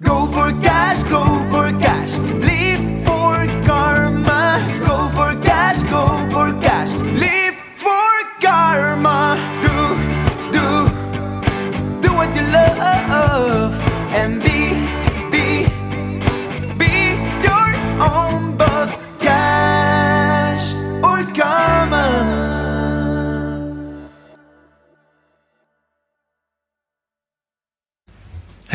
Go for cash, go for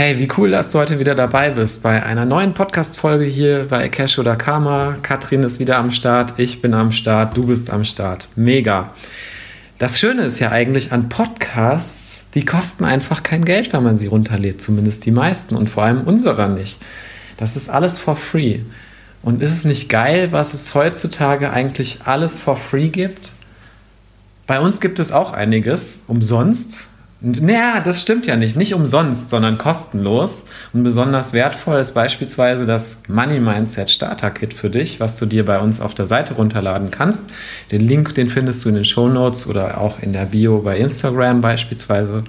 Hey, wie cool, dass du heute wieder dabei bist bei einer neuen Podcast-Folge hier bei Cash oder Karma. Katrin ist wieder am Start, ich bin am Start, du bist am Start. Mega. Das Schöne ist ja eigentlich an Podcasts, die kosten einfach kein Geld, wenn man sie runterlädt, zumindest die meisten und vor allem unserer nicht. Das ist alles for free. Und ist es nicht geil, was es heutzutage eigentlich alles for free gibt? Bei uns gibt es auch einiges umsonst. Naja, das stimmt ja nicht. Nicht umsonst, sondern kostenlos. Und besonders wertvoll ist beispielsweise das Money Mindset Starter Kit für dich, was du dir bei uns auf der Seite runterladen kannst. Den Link, den findest du in den Show Notes oder auch in der Bio bei Instagram beispielsweise.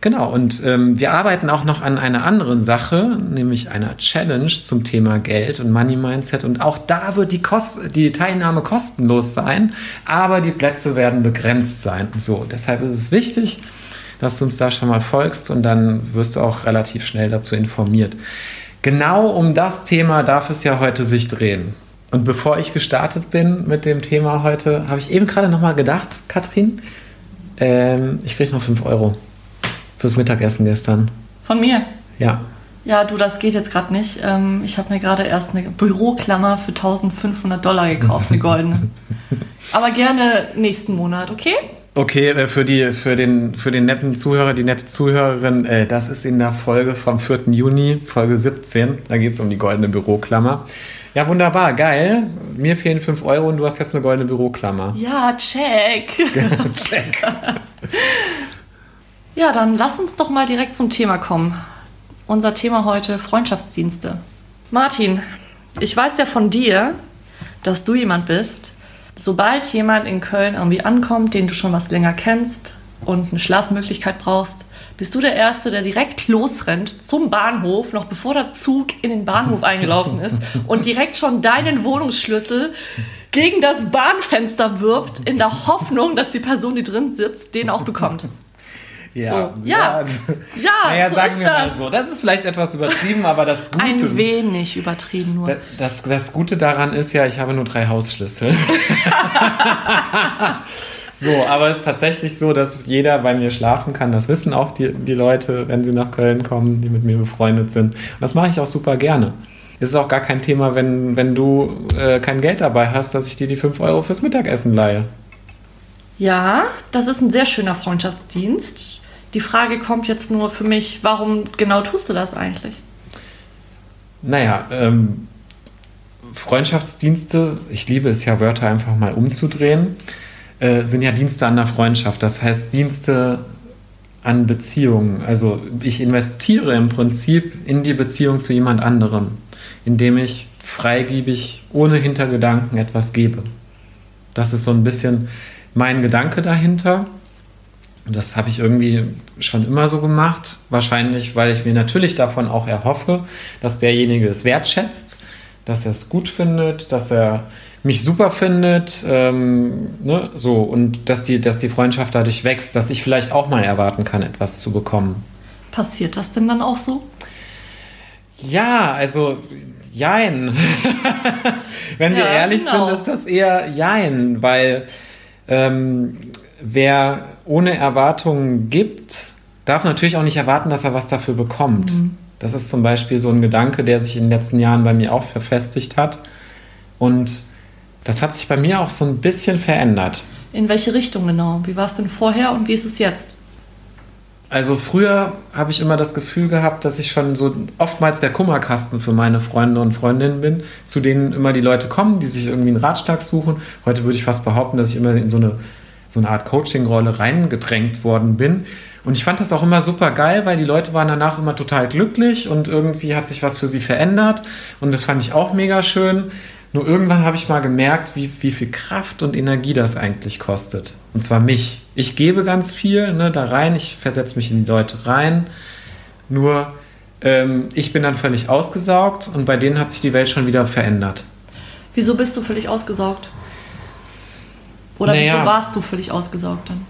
Genau, und ähm, wir arbeiten auch noch an einer anderen Sache, nämlich einer Challenge zum Thema Geld und Money Mindset. Und auch da wird die, Kost die Teilnahme kostenlos sein, aber die Plätze werden begrenzt sein. So, deshalb ist es wichtig, dass du uns da schon mal folgst und dann wirst du auch relativ schnell dazu informiert. Genau um das Thema darf es ja heute sich drehen. Und bevor ich gestartet bin mit dem Thema heute, habe ich eben gerade noch mal gedacht, Katrin, ähm, ich kriege noch 5 Euro fürs Mittagessen gestern. Von mir? Ja. Ja, du, das geht jetzt gerade nicht. Ähm, ich habe mir gerade erst eine Büroklammer für 1500 Dollar gekauft, eine goldene. Aber gerne nächsten Monat, okay? Okay, äh, für, die, für, den, für den netten Zuhörer, die nette Zuhörerin, äh, das ist in der Folge vom 4. Juni, Folge 17. Da geht es um die goldene Büroklammer. Ja, wunderbar, geil. Mir fehlen 5 Euro und du hast jetzt eine goldene Büroklammer. Ja, check. Check. Ja, dann lass uns doch mal direkt zum Thema kommen. Unser Thema heute Freundschaftsdienste. Martin, ich weiß ja von dir, dass du jemand bist, sobald jemand in Köln irgendwie ankommt, den du schon was länger kennst und eine Schlafmöglichkeit brauchst, bist du der Erste, der direkt losrennt zum Bahnhof, noch bevor der Zug in den Bahnhof eingelaufen ist und direkt schon deinen Wohnungsschlüssel gegen das Bahnfenster wirft, in der Hoffnung, dass die Person, die drin sitzt, den auch bekommt. Ja, So, ja. Ja, naja, so sagen wir mal das. so. Das ist vielleicht etwas übertrieben, aber das Gute. Ein wenig übertrieben nur. Da- Das, das Gute daran ist ja, ich habe nur drei Hausschlüssel. so, aber es ist tatsächlich so, dass jeder bei mir schlafen kann. Das wissen auch die, die Leute, wenn sie nach Köln kommen, die mit mir befreundet sind. Und das mache ich auch super gerne. Es ist auch gar kein Thema, wenn, wenn du äh, kein Geld dabei hast, dass ich dir die 5 Euro fürs Mittagessen leihe. Ja, das ist ein sehr schöner Freundschaftsdienst. Die Frage kommt jetzt nur für mich, warum genau tust du das eigentlich? Naja, ähm, Freundschaftsdienste, ich liebe es ja, Wörter einfach mal umzudrehen, äh, sind ja Dienste an der Freundschaft. Das heißt Dienste an Beziehungen. Also ich investiere im Prinzip in die Beziehung zu jemand anderem, indem ich freigiebig, ohne Hintergedanken etwas gebe. Das ist so ein bisschen mein Gedanke dahinter. Und das habe ich irgendwie schon immer so gemacht. Wahrscheinlich, weil ich mir natürlich davon auch erhoffe, dass derjenige es wertschätzt, dass er es gut findet, dass er mich super findet, ähm, ne, so und dass die, dass die Freundschaft dadurch wächst, dass ich vielleicht auch mal erwarten kann, etwas zu bekommen. Passiert das denn dann auch so? Ja, also jein. Wenn wir Ja, ehrlich genau. sind, ist das eher jein, weil ähm, wer ohne Erwartungen gibt, darf natürlich auch nicht erwarten, dass er was dafür bekommt. Das ist zum Beispiel so ein Gedanke, der sich in den letzten Jahren bei mir auch verfestigt hat. Und das hat sich bei mir auch so ein bisschen verändert. In welche Richtung genau? Wie war es denn vorher und wie ist es jetzt? Also früher habe ich immer das Gefühl gehabt, dass ich schon so oftmals der Kummerkasten für meine Freunde und Freundinnen bin, zu denen immer die Leute kommen, die sich irgendwie einen Ratschlag suchen. Heute würde ich fast behaupten, dass ich immer in so eine, so eine Art Coaching-Rolle reingedrängt worden bin. Und ich fand das auch immer super geil, weil die Leute waren danach immer total glücklich und irgendwie hat sich was für sie verändert. Und das fand ich auch mega schön. Nur irgendwann habe ich mal gemerkt, wie, wie viel Kraft und Energie das eigentlich kostet. Und zwar mich. Ich gebe ganz viel ne, da rein, ich versetze mich in die Leute rein. Nur Ähm, ich bin dann völlig ausgesaugt und bei denen hat sich die Welt schon wieder verändert. Wieso bist du völlig ausgesaugt? Oder Naja. wieso warst du völlig ausgesaugt dann?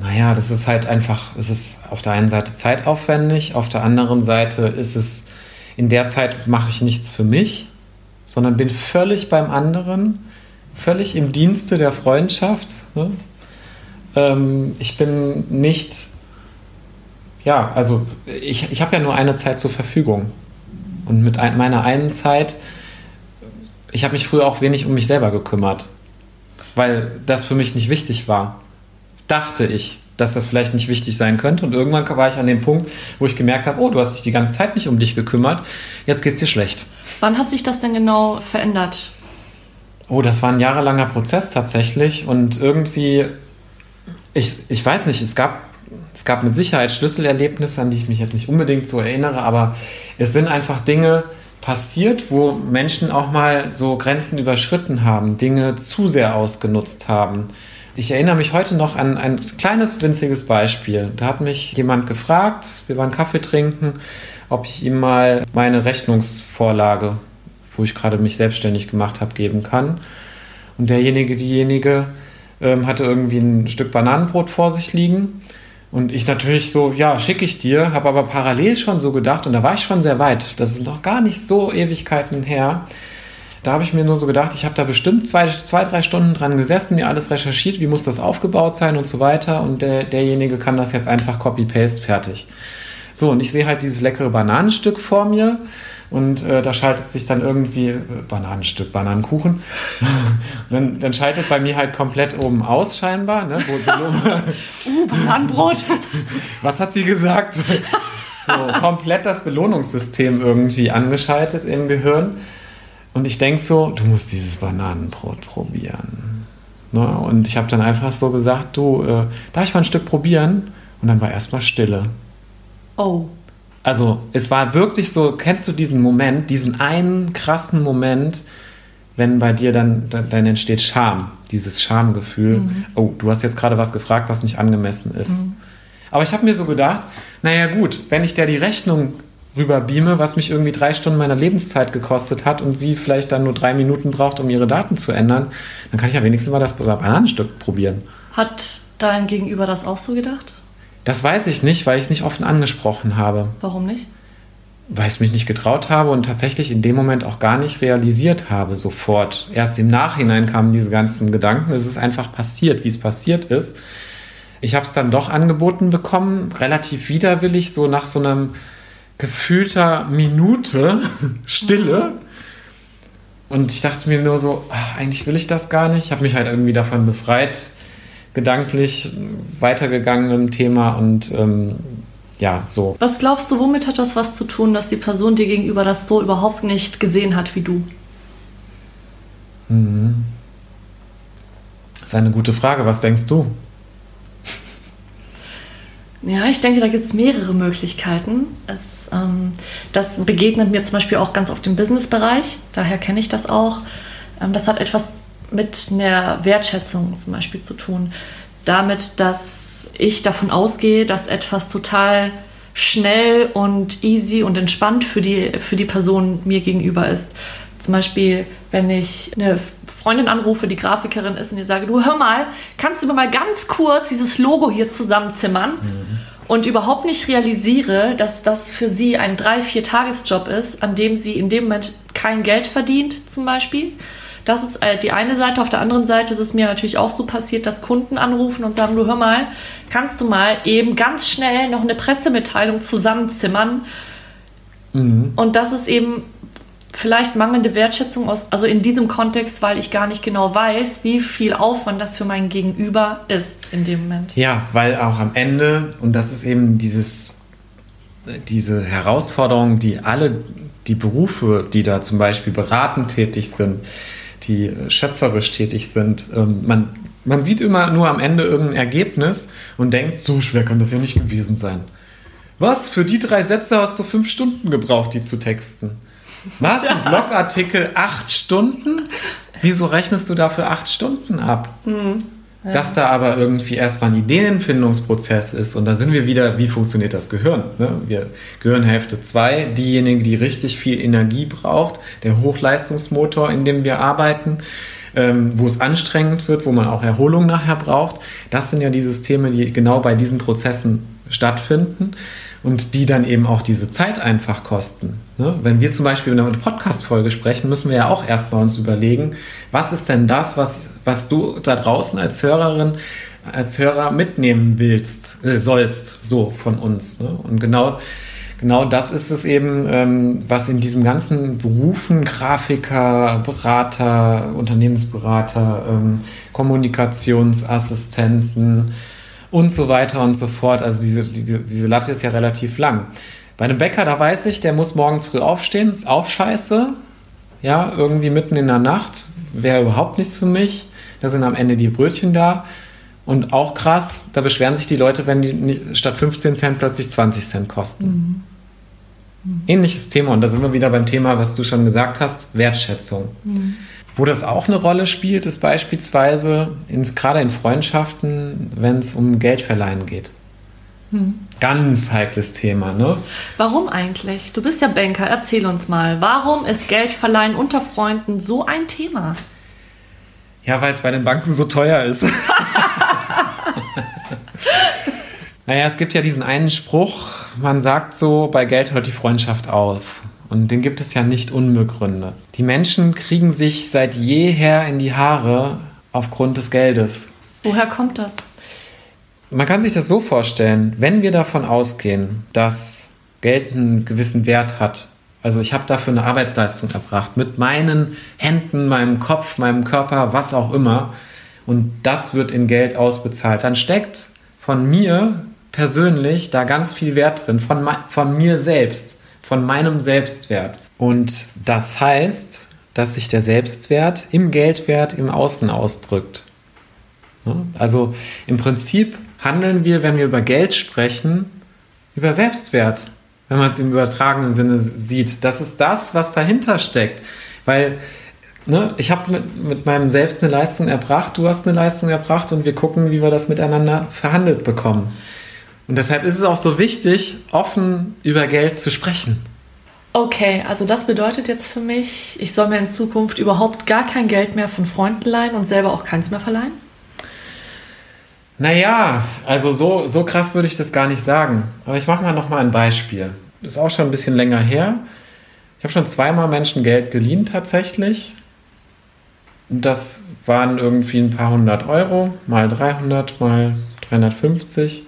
Naja, das ist halt einfach, es ist auf der einen Seite zeitaufwendig, auf der anderen Seite ist es, in der Zeit mache ich nichts für mich, sondern bin völlig beim anderen, völlig im Dienste der Freundschaft. Ne? Ähm, ich bin nicht, ja, also ich, ich habe ja nur eine Zeit zur Verfügung. Und mit ein, meiner einen Zeit, ich habe mich früher auch wenig um mich selber gekümmert, weil das für mich nicht wichtig war dachte ich, dass das vielleicht nicht wichtig sein könnte. Und irgendwann war ich an dem Punkt, wo ich gemerkt habe, oh, du hast dich die ganze Zeit nicht um dich gekümmert, jetzt geht's dir schlecht. Wann hat sich das denn genau verändert? Oh, das war ein jahrelanger Prozess tatsächlich. Und irgendwie, ich, ich weiß nicht, es gab, es gab mit Sicherheit Schlüsselerlebnisse, an die ich mich jetzt nicht unbedingt so erinnere, aber es sind einfach Dinge passiert, wo Menschen auch mal so Grenzen überschritten haben, Dinge zu sehr ausgenutzt haben. Ich erinnere mich heute noch an ein kleines, winziges Beispiel. Da hat mich jemand gefragt, wir waren Kaffee trinken, ob ich ihm mal meine Rechnungsvorlage, wo ich gerade mich selbstständig gemacht habe, geben kann. Und derjenige, diejenige ähm, hatte irgendwie ein Stück Bananenbrot vor sich liegen. Und ich natürlich so, ja, schicke ich dir, habe aber parallel schon so gedacht, und da war ich schon sehr weit, das ist noch gar nicht so Ewigkeiten her. Da habe ich mir nur so gedacht, ich habe da bestimmt zwei, zwei, drei Stunden dran gesessen, mir alles recherchiert, wie muss das aufgebaut sein und so weiter. Und der, derjenige kann das jetzt einfach copy-paste, fertig. So, und ich sehe halt dieses leckere Bananenstück vor mir. Und äh, da schaltet sich dann irgendwie äh, Bananenstück, Bananenkuchen. Dann, dann schaltet bei mir halt komplett oben aus, scheinbar. Ne? Wo, Uh, Bananenbrot. was hat sie gesagt? So, komplett das Belohnungssystem irgendwie angeschaltet im Gehirn. Und ich denke so, du musst dieses Bananenbrot probieren. Ne? Und ich habe dann einfach so gesagt, du, äh, darf ich mal ein Stück probieren? Und dann war erstmal Stille. Oh. Also es war wirklich so, kennst du diesen Moment, diesen einen krassen Moment, wenn bei dir dann, dann, dann entsteht Scham, dieses Schamgefühl. Oh, du hast jetzt gerade was gefragt, was nicht angemessen ist. Aber ich habe mir so gedacht, naja gut, wenn ich der die Rechnung rüberbeame, was mich irgendwie drei Stunden meiner Lebenszeit gekostet hat und sie vielleicht dann nur drei Minuten braucht, um ihre Daten zu ändern, dann kann ich ja wenigstens mal das Bananenstück probieren. Hat dein Gegenüber das auch so gedacht? Das weiß ich nicht, weil ich es nicht offen angesprochen habe. Warum nicht? weil ich es mich nicht getraut habe und tatsächlich in dem Moment auch gar nicht realisiert habe sofort. Erst im Nachhinein kamen diese ganzen Gedanken. Es ist einfach passiert, wie es passiert ist. Ich habe es dann doch angeboten bekommen, relativ widerwillig, so nach so einem gefühlter Minute Stille. Und ich dachte mir nur so, ach, eigentlich will ich das gar nicht. Ich habe mich halt irgendwie davon befreit, gedanklich weitergegangen im Thema und ähm, ja, so. Was glaubst du, womit hat das was zu tun, dass die Person dir gegenüber das so überhaupt nicht gesehen hat wie du? Das ist eine gute Frage. Was denkst du? Ja, ich denke, da gibt es mehrere Möglichkeiten. Es, ähm, das begegnet mir zum Beispiel auch ganz oft im Businessbereich, daher kenne ich das auch. Ähm, das hat etwas mit einer Wertschätzung zum Beispiel zu tun. Damit, dass ich davon ausgehe, dass etwas total schnell und easy und entspannt für die, für die Person mir gegenüber ist. Zum Beispiel, wenn ich eine Freundin anrufe, die Grafikerin ist und ihr sage, du hör mal, kannst du mir mal ganz kurz dieses Logo hier zusammenzimmern? Und überhaupt nicht realisiere, dass das für sie ein drei, vier Tagesjob ist, an dem sie in dem Moment kein Geld verdient, zum Beispiel. Das ist äh, die eine Seite. Auf der anderen Seite ist es mir natürlich auch so passiert, dass Kunden anrufen und sagen, du hör mal, kannst du mal eben ganz schnell noch eine Pressemitteilung zusammenzimmern? Und das ist eben vielleicht mangelnde Wertschätzung aus, also in diesem Kontext, weil ich gar nicht genau weiß, wie viel Aufwand das für mein Gegenüber ist in dem Moment. Ja, weil auch am Ende, und das ist eben dieses, diese Herausforderung, die alle die Berufe, die da zum Beispiel beratend tätig sind, die schöpferisch tätig sind, ähm, man, man sieht immer nur am Ende irgendein Ergebnis und denkt, so schwer kann das ja nicht gewesen sein. Was? Für die drei Sätze hast du fünf Stunden gebraucht, die zu texten. Was? Ein Blogartikel acht Stunden? Wieso rechnest du dafür acht Stunden ab? Dass da aber irgendwie erstmal ein Ideenfindungsprozess ist und da sind wir wieder, wie funktioniert das Gehirn? Ne? Wir Gehirnhälfte 2, diejenige, die richtig viel Energie braucht, der Hochleistungsmotor, in dem wir arbeiten, ähm, wo es anstrengend wird, wo man auch Erholung nachher braucht. Das sind ja die Systeme, die genau bei diesen Prozessen stattfinden und die dann eben auch diese Zeit einfach kosten. Ne? Wenn wir zum Beispiel in einer Podcast-Folge sprechen, müssen wir ja auch erstmal uns überlegen, was ist denn das, was, was du da draußen als Hörerin, als Hörer mitnehmen willst, äh, sollst, so von uns. Ne? Und genau, genau das ist es eben, ähm, was in diesen ganzen Berufen, Grafiker, Berater, Unternehmensberater, ähm, Kommunikationsassistenten, und so weiter und so fort. Also diese, diese, diese Latte ist ja relativ lang. Bei einem Bäcker, da weiß ich, der muss morgens früh aufstehen, ist auch scheiße. Ja, irgendwie mitten in der Nacht wäre überhaupt nichts für mich. Da sind am Ende die Brötchen da. Und auch krass, da beschweren sich die Leute, wenn die nicht, statt 15 Cent plötzlich 20 Cent kosten. Mhm. Mhm. Ähnliches Thema. Und da sind wir wieder beim Thema, was du schon gesagt hast, Wertschätzung. Mhm. Wo das auch eine Rolle spielt, ist beispielsweise in, gerade in Freundschaften, wenn es um Geldverleihen geht. Hm. Ganz heikles Thema, ne? Warum eigentlich? Du bist ja Banker, erzähl uns mal. Warum ist Geldverleihen unter Freunden so ein Thema? Ja, weil es bei den Banken so teuer ist. naja, es gibt ja diesen einen Spruch, man sagt so, bei Geld hört die Freundschaft auf. Und den gibt es ja nicht unbegründet. Die Menschen kriegen sich seit jeher in die Haare aufgrund des Geldes. Woher kommt das? Man kann sich das so vorstellen, wenn wir davon ausgehen, dass Geld einen gewissen Wert hat, also ich habe dafür eine Arbeitsleistung erbracht, mit meinen Händen, meinem Kopf, meinem Körper, was auch immer, und das wird in Geld ausbezahlt, dann steckt von mir persönlich da ganz viel Wert drin, von, von mir selbst von meinem Selbstwert. Und das heißt, dass sich der Selbstwert im Geldwert im Außen ausdrückt. Also im Prinzip handeln wir, wenn wir über Geld sprechen, über Selbstwert, wenn man es im übertragenen Sinne sieht. Das ist das, was dahinter steckt. Weil ne, ich habe mit, mit meinem Selbst eine Leistung erbracht, du hast eine Leistung erbracht und wir gucken, wie wir das miteinander verhandelt bekommen. Und deshalb ist es auch so wichtig, offen über Geld zu sprechen. Okay, also das bedeutet jetzt für mich, ich soll mir in Zukunft überhaupt gar kein Geld mehr von Freunden leihen und selber auch keins mehr verleihen? Naja, also so, so krass würde ich das gar nicht sagen. Aber ich mache mal noch mal ein Beispiel. Ist auch schon ein bisschen länger her. Ich habe schon zweimal Menschen Geld geliehen tatsächlich. Das waren irgendwie ein paar hundert Euro, mal 300, mal 350.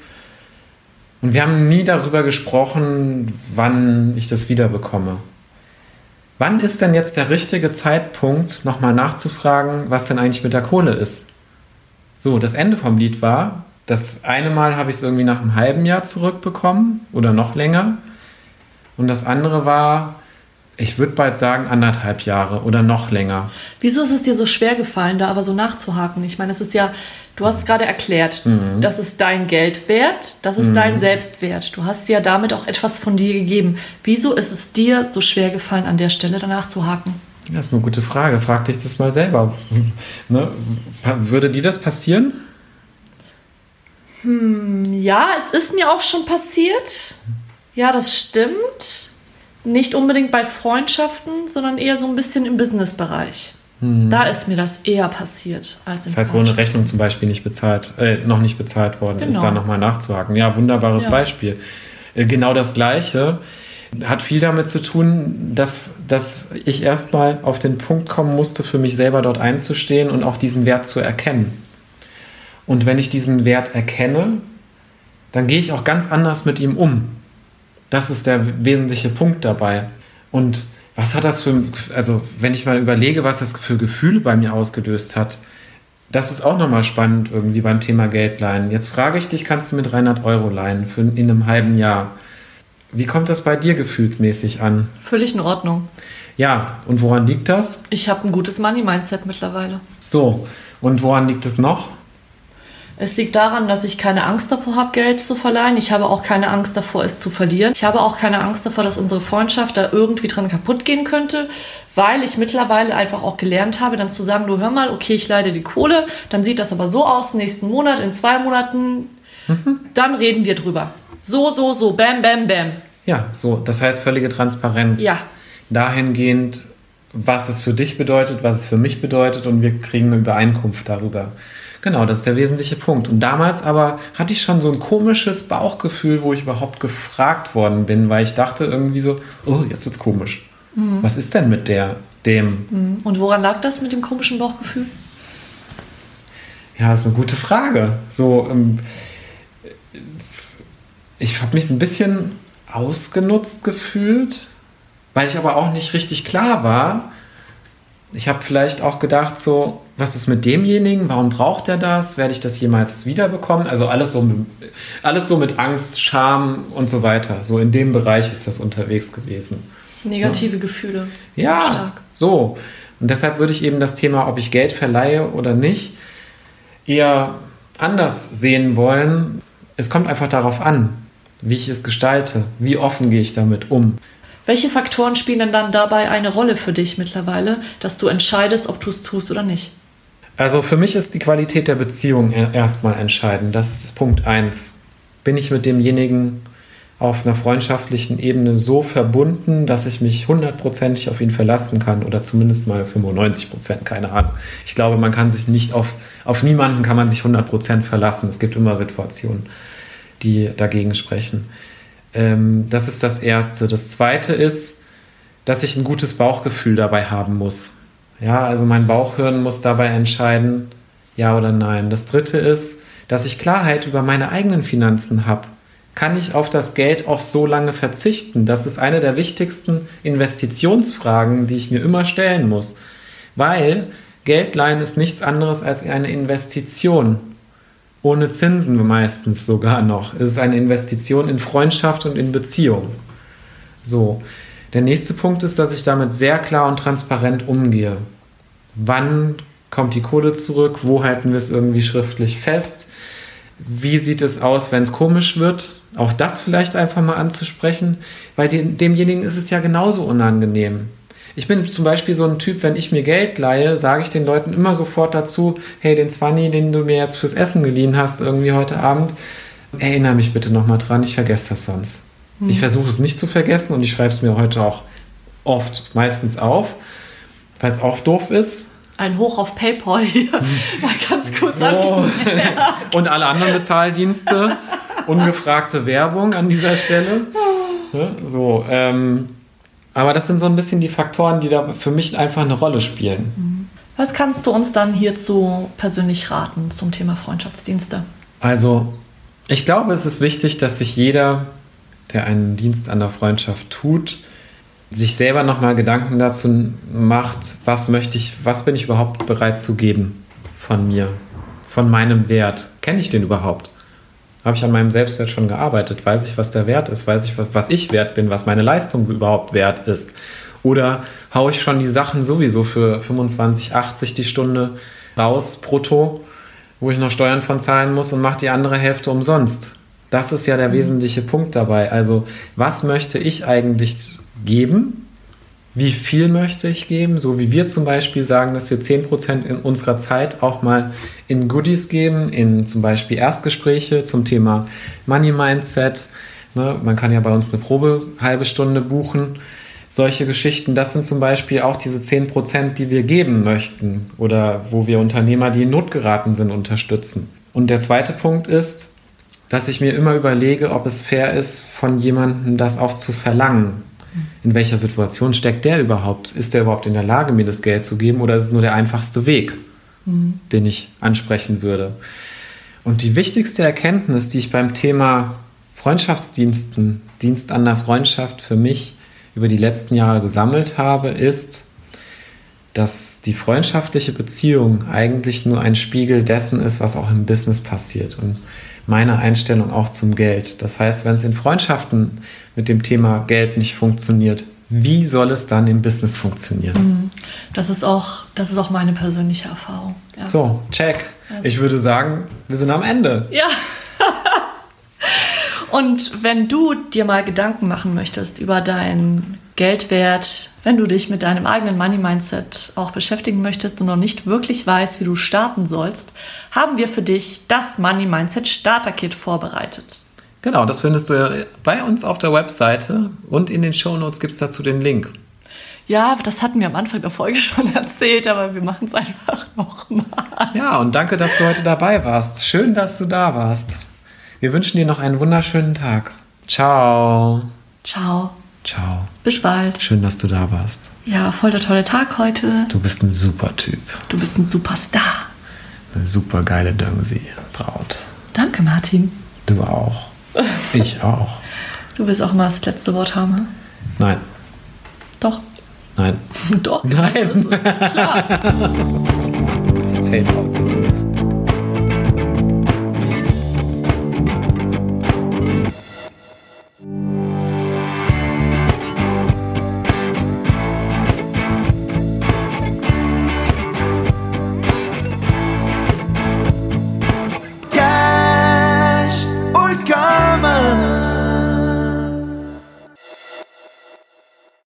Und wir haben nie darüber gesprochen, wann ich das wiederbekomme. Wann ist denn jetzt der richtige Zeitpunkt, nochmal nachzufragen, was denn eigentlich mit der Kohle ist? So, das Ende vom Lied war, das eine Mal habe ich es irgendwie nach einem halben Jahr zurückbekommen oder noch länger. Und das andere war, ich würde bald sagen, anderthalb Jahre oder noch länger. Wieso ist es dir so schwer gefallen, da aber so nachzuhaken? Ich meine, es ist ja Du hast gerade erklärt, mhm. das ist dein Geld wert, das ist mhm. dein Selbstwert. Du hast ja damit auch etwas von dir gegeben. Wieso ist es dir so schwer gefallen, an der Stelle danach zu haken? Das ist eine gute Frage. Frag dich das mal selber. ne? Würde dir das passieren? Hm, ja, es ist mir auch schon passiert. Ja, das stimmt. Nicht unbedingt bei Freundschaften, sondern eher so ein bisschen im Businessbereich. Hm. Da ist mir das eher passiert als Das heißt, wo eine Rechnung zum Beispiel nicht bezahlt, äh, noch nicht bezahlt worden genau. ist, da nochmal nachzuhaken. Ja, wunderbares ja. Beispiel. Äh, genau das Gleiche hat viel damit zu tun, dass, dass ich erstmal auf den Punkt kommen musste, für mich selber dort einzustehen und auch diesen Wert zu erkennen. Und wenn ich diesen Wert erkenne, dann gehe ich auch ganz anders mit ihm um. Das ist der wesentliche Punkt dabei. Und was hat das für, also wenn ich mal überlege, was das für Gefühle bei mir ausgelöst hat, das ist auch nochmal spannend irgendwie beim Thema Geld leihen. Jetzt frage ich dich, kannst du mit 300 Euro leihen für in einem halben Jahr? Wie kommt das bei dir gefühltmäßig an? Völlig in Ordnung. Ja, und woran liegt das? Ich habe ein gutes Money-Mindset mittlerweile. So, und woran liegt es noch? Es liegt daran, dass ich keine Angst davor habe, Geld zu verleihen. Ich habe auch keine Angst davor, es zu verlieren. Ich habe auch keine Angst davor, dass unsere Freundschaft da irgendwie dran kaputt gehen könnte, weil ich mittlerweile einfach auch gelernt habe, dann zu sagen, du hör mal, okay, ich leide die Kohle, dann sieht das aber so aus, nächsten Monat, in zwei Monaten, mhm. dann reden wir drüber. So, so, so, bam, bam, bam. Ja, so, das heißt völlige Transparenz. Ja. Dahingehend, was es für dich bedeutet, was es für mich bedeutet und wir kriegen eine Übereinkunft darüber. Genau, das ist der wesentliche Punkt. Und damals aber hatte ich schon so ein komisches Bauchgefühl, wo ich überhaupt gefragt worden bin, weil ich dachte irgendwie so, oh, jetzt wird's komisch. Mhm. Was ist denn mit der, dem? Mhm. Und woran lag das mit dem komischen Bauchgefühl? Ja, das ist eine gute Frage. So, ähm, ich habe mich ein bisschen ausgenutzt gefühlt, weil ich aber auch nicht richtig klar war, ich habe vielleicht auch gedacht, so, was ist mit demjenigen? Warum braucht er das? Werde ich das jemals wiederbekommen? Also alles so, alles so mit Angst, Scham und so weiter. So in dem Bereich ist das unterwegs gewesen. Negative ja. Gefühle. Ja, stark. so. Und deshalb würde ich eben das Thema, ob ich Geld verleihe oder nicht, eher anders sehen wollen. Es kommt einfach darauf an, wie ich es gestalte, wie offen gehe ich damit um. Welche Faktoren spielen denn dann dabei eine Rolle für dich mittlerweile, dass du entscheidest, ob du es tust oder nicht? Also für mich ist die Qualität der Beziehung erstmal entscheidend. Das ist Punkt 1. Bin ich mit demjenigen auf einer freundschaftlichen Ebene so verbunden, dass ich mich hundertprozentig auf ihn verlassen kann oder zumindest mal 95 Prozent, keine Ahnung. Ich glaube, man kann sich nicht auf, auf niemanden kann man sich 100 Prozent verlassen. Es gibt immer Situationen, die dagegen sprechen. Ähm, das ist das Erste. Das Zweite ist, dass ich ein gutes Bauchgefühl dabei haben muss. Ja, also mein Bauchhirn muss dabei entscheiden, ja oder nein. Das Dritte ist, dass ich Klarheit über meine eigenen Finanzen habe. Kann ich auf das Geld auch so lange verzichten? Das ist eine der wichtigsten Investitionsfragen, die ich mir immer stellen muss. Weil Geldleihen ist nichts anderes als eine Investition ohne Zinsen meistens sogar noch. Es ist eine Investition in Freundschaft und in Beziehung. So. Der nächste Punkt ist, dass ich damit sehr klar und transparent umgehe. Wann kommt die Kohle zurück? Wo halten wir es irgendwie schriftlich fest? Wie sieht es aus, wenn es komisch wird? Auch das vielleicht einfach mal anzusprechen, weil demjenigen ist es ja genauso unangenehm. Ich bin zum Beispiel so ein Typ, wenn ich mir Geld leihe, sage ich den Leuten immer sofort dazu, hey, den Zwanni, den du mir jetzt fürs Essen geliehen hast, irgendwie heute Abend, erinnere mich bitte nochmal dran, ich vergesse das sonst. Hm. Ich versuche es nicht zu vergessen und ich schreibe es mir heute auch oft, meistens auf, weil es auch doof ist. Ein Hoch auf PayPal hier. Mal ganz kurz so. Und alle anderen Bezahldienste. Ungefragte Werbung an dieser Stelle. Ne? So, ähm, aber das sind so ein bisschen die Faktoren, die da für mich einfach eine Rolle spielen. Was kannst du uns dann hierzu persönlich raten zum Thema Freundschaftsdienste? Also, ich glaube, es ist wichtig, dass sich jeder, der einen Dienst an der Freundschaft tut, sich selber nochmal Gedanken dazu macht, was möchte ich, was bin ich überhaupt bereit zu geben von mir, von meinem Wert. Kenne ich den überhaupt? habe ich an meinem Selbstwert schon gearbeitet? Weiß ich, was der Wert ist? Weiß ich, was ich wert bin? Was meine Leistung überhaupt wert ist? Oder haue ich schon die Sachen sowieso für 25, 80 die Stunde raus brutto, wo ich noch Steuern von zahlen muss und mache die andere Hälfte umsonst? Das ist ja der mhm. wesentliche Punkt dabei. Also, was möchte ich eigentlich geben? wie viel möchte ich geben, so wie wir zum Beispiel sagen, dass wir 10% in unserer Zeit auch mal in Goodies geben, in zum Beispiel Erstgespräche zum Thema Money Mindset. Ne, man kann ja bei uns eine Probe halbe Stunde buchen. Solche Geschichten, das sind zum Beispiel auch diese 10%, die wir geben möchten oder wo wir Unternehmer, die in Not geraten sind, unterstützen. Und der zweite Punkt ist, dass ich mir immer überlege, ob es fair ist, von jemandem das auch zu verlangen in welcher Situation steckt der überhaupt? Ist der überhaupt in der Lage, mir das Geld zu geben oder ist es nur der einfachste Weg, mhm. den ich ansprechen würde? Und die wichtigste Erkenntnis, die ich beim Thema Freundschaftsdiensten, Dienst an der Freundschaft für mich über die letzten Jahre gesammelt habe, ist, dass die freundschaftliche Beziehung eigentlich nur ein Spiegel dessen ist, was auch im Business passiert. Und meine Einstellung auch zum Geld. Das heißt, wenn es in Freundschaften mit dem Thema Geld nicht funktioniert, wie soll es dann im Business funktionieren? Das ist auch, das ist auch meine persönliche Erfahrung. Ja. So, check. Ich würde sagen, wir sind am Ende. Ja. Und wenn du dir mal Gedanken machen möchtest über deinen Geldwert, wenn du dich mit deinem eigenen Money Mindset auch beschäftigen möchtest und noch nicht wirklich weißt, wie du starten sollst, haben wir für dich das Money Mindset Starter Kit vorbereitet. Genau, das findest du bei uns auf der Webseite und in den Shownotes gibt es dazu den Link. Ja, das hatten wir am Anfang der Folge schon erzählt, aber wir machen es einfach nochmal. Ja, und danke, dass du heute dabei warst. Schön, dass du da warst. Wir wünschen dir noch einen wunderschönen Tag. Ciao. Ciao. Ciao. Bis bald. Schön, dass du da warst. Ja, voll der tolle Tag heute. Du bist ein super Typ. Du bist ein Superstar. Eine super geile Döngsi-Braut. Danke, Martin. Du auch. Ich auch. Du willst auch mal das letzte Wort haben. Nein. Doch. Nein. Doch. Nein. Klar. Out, bitte.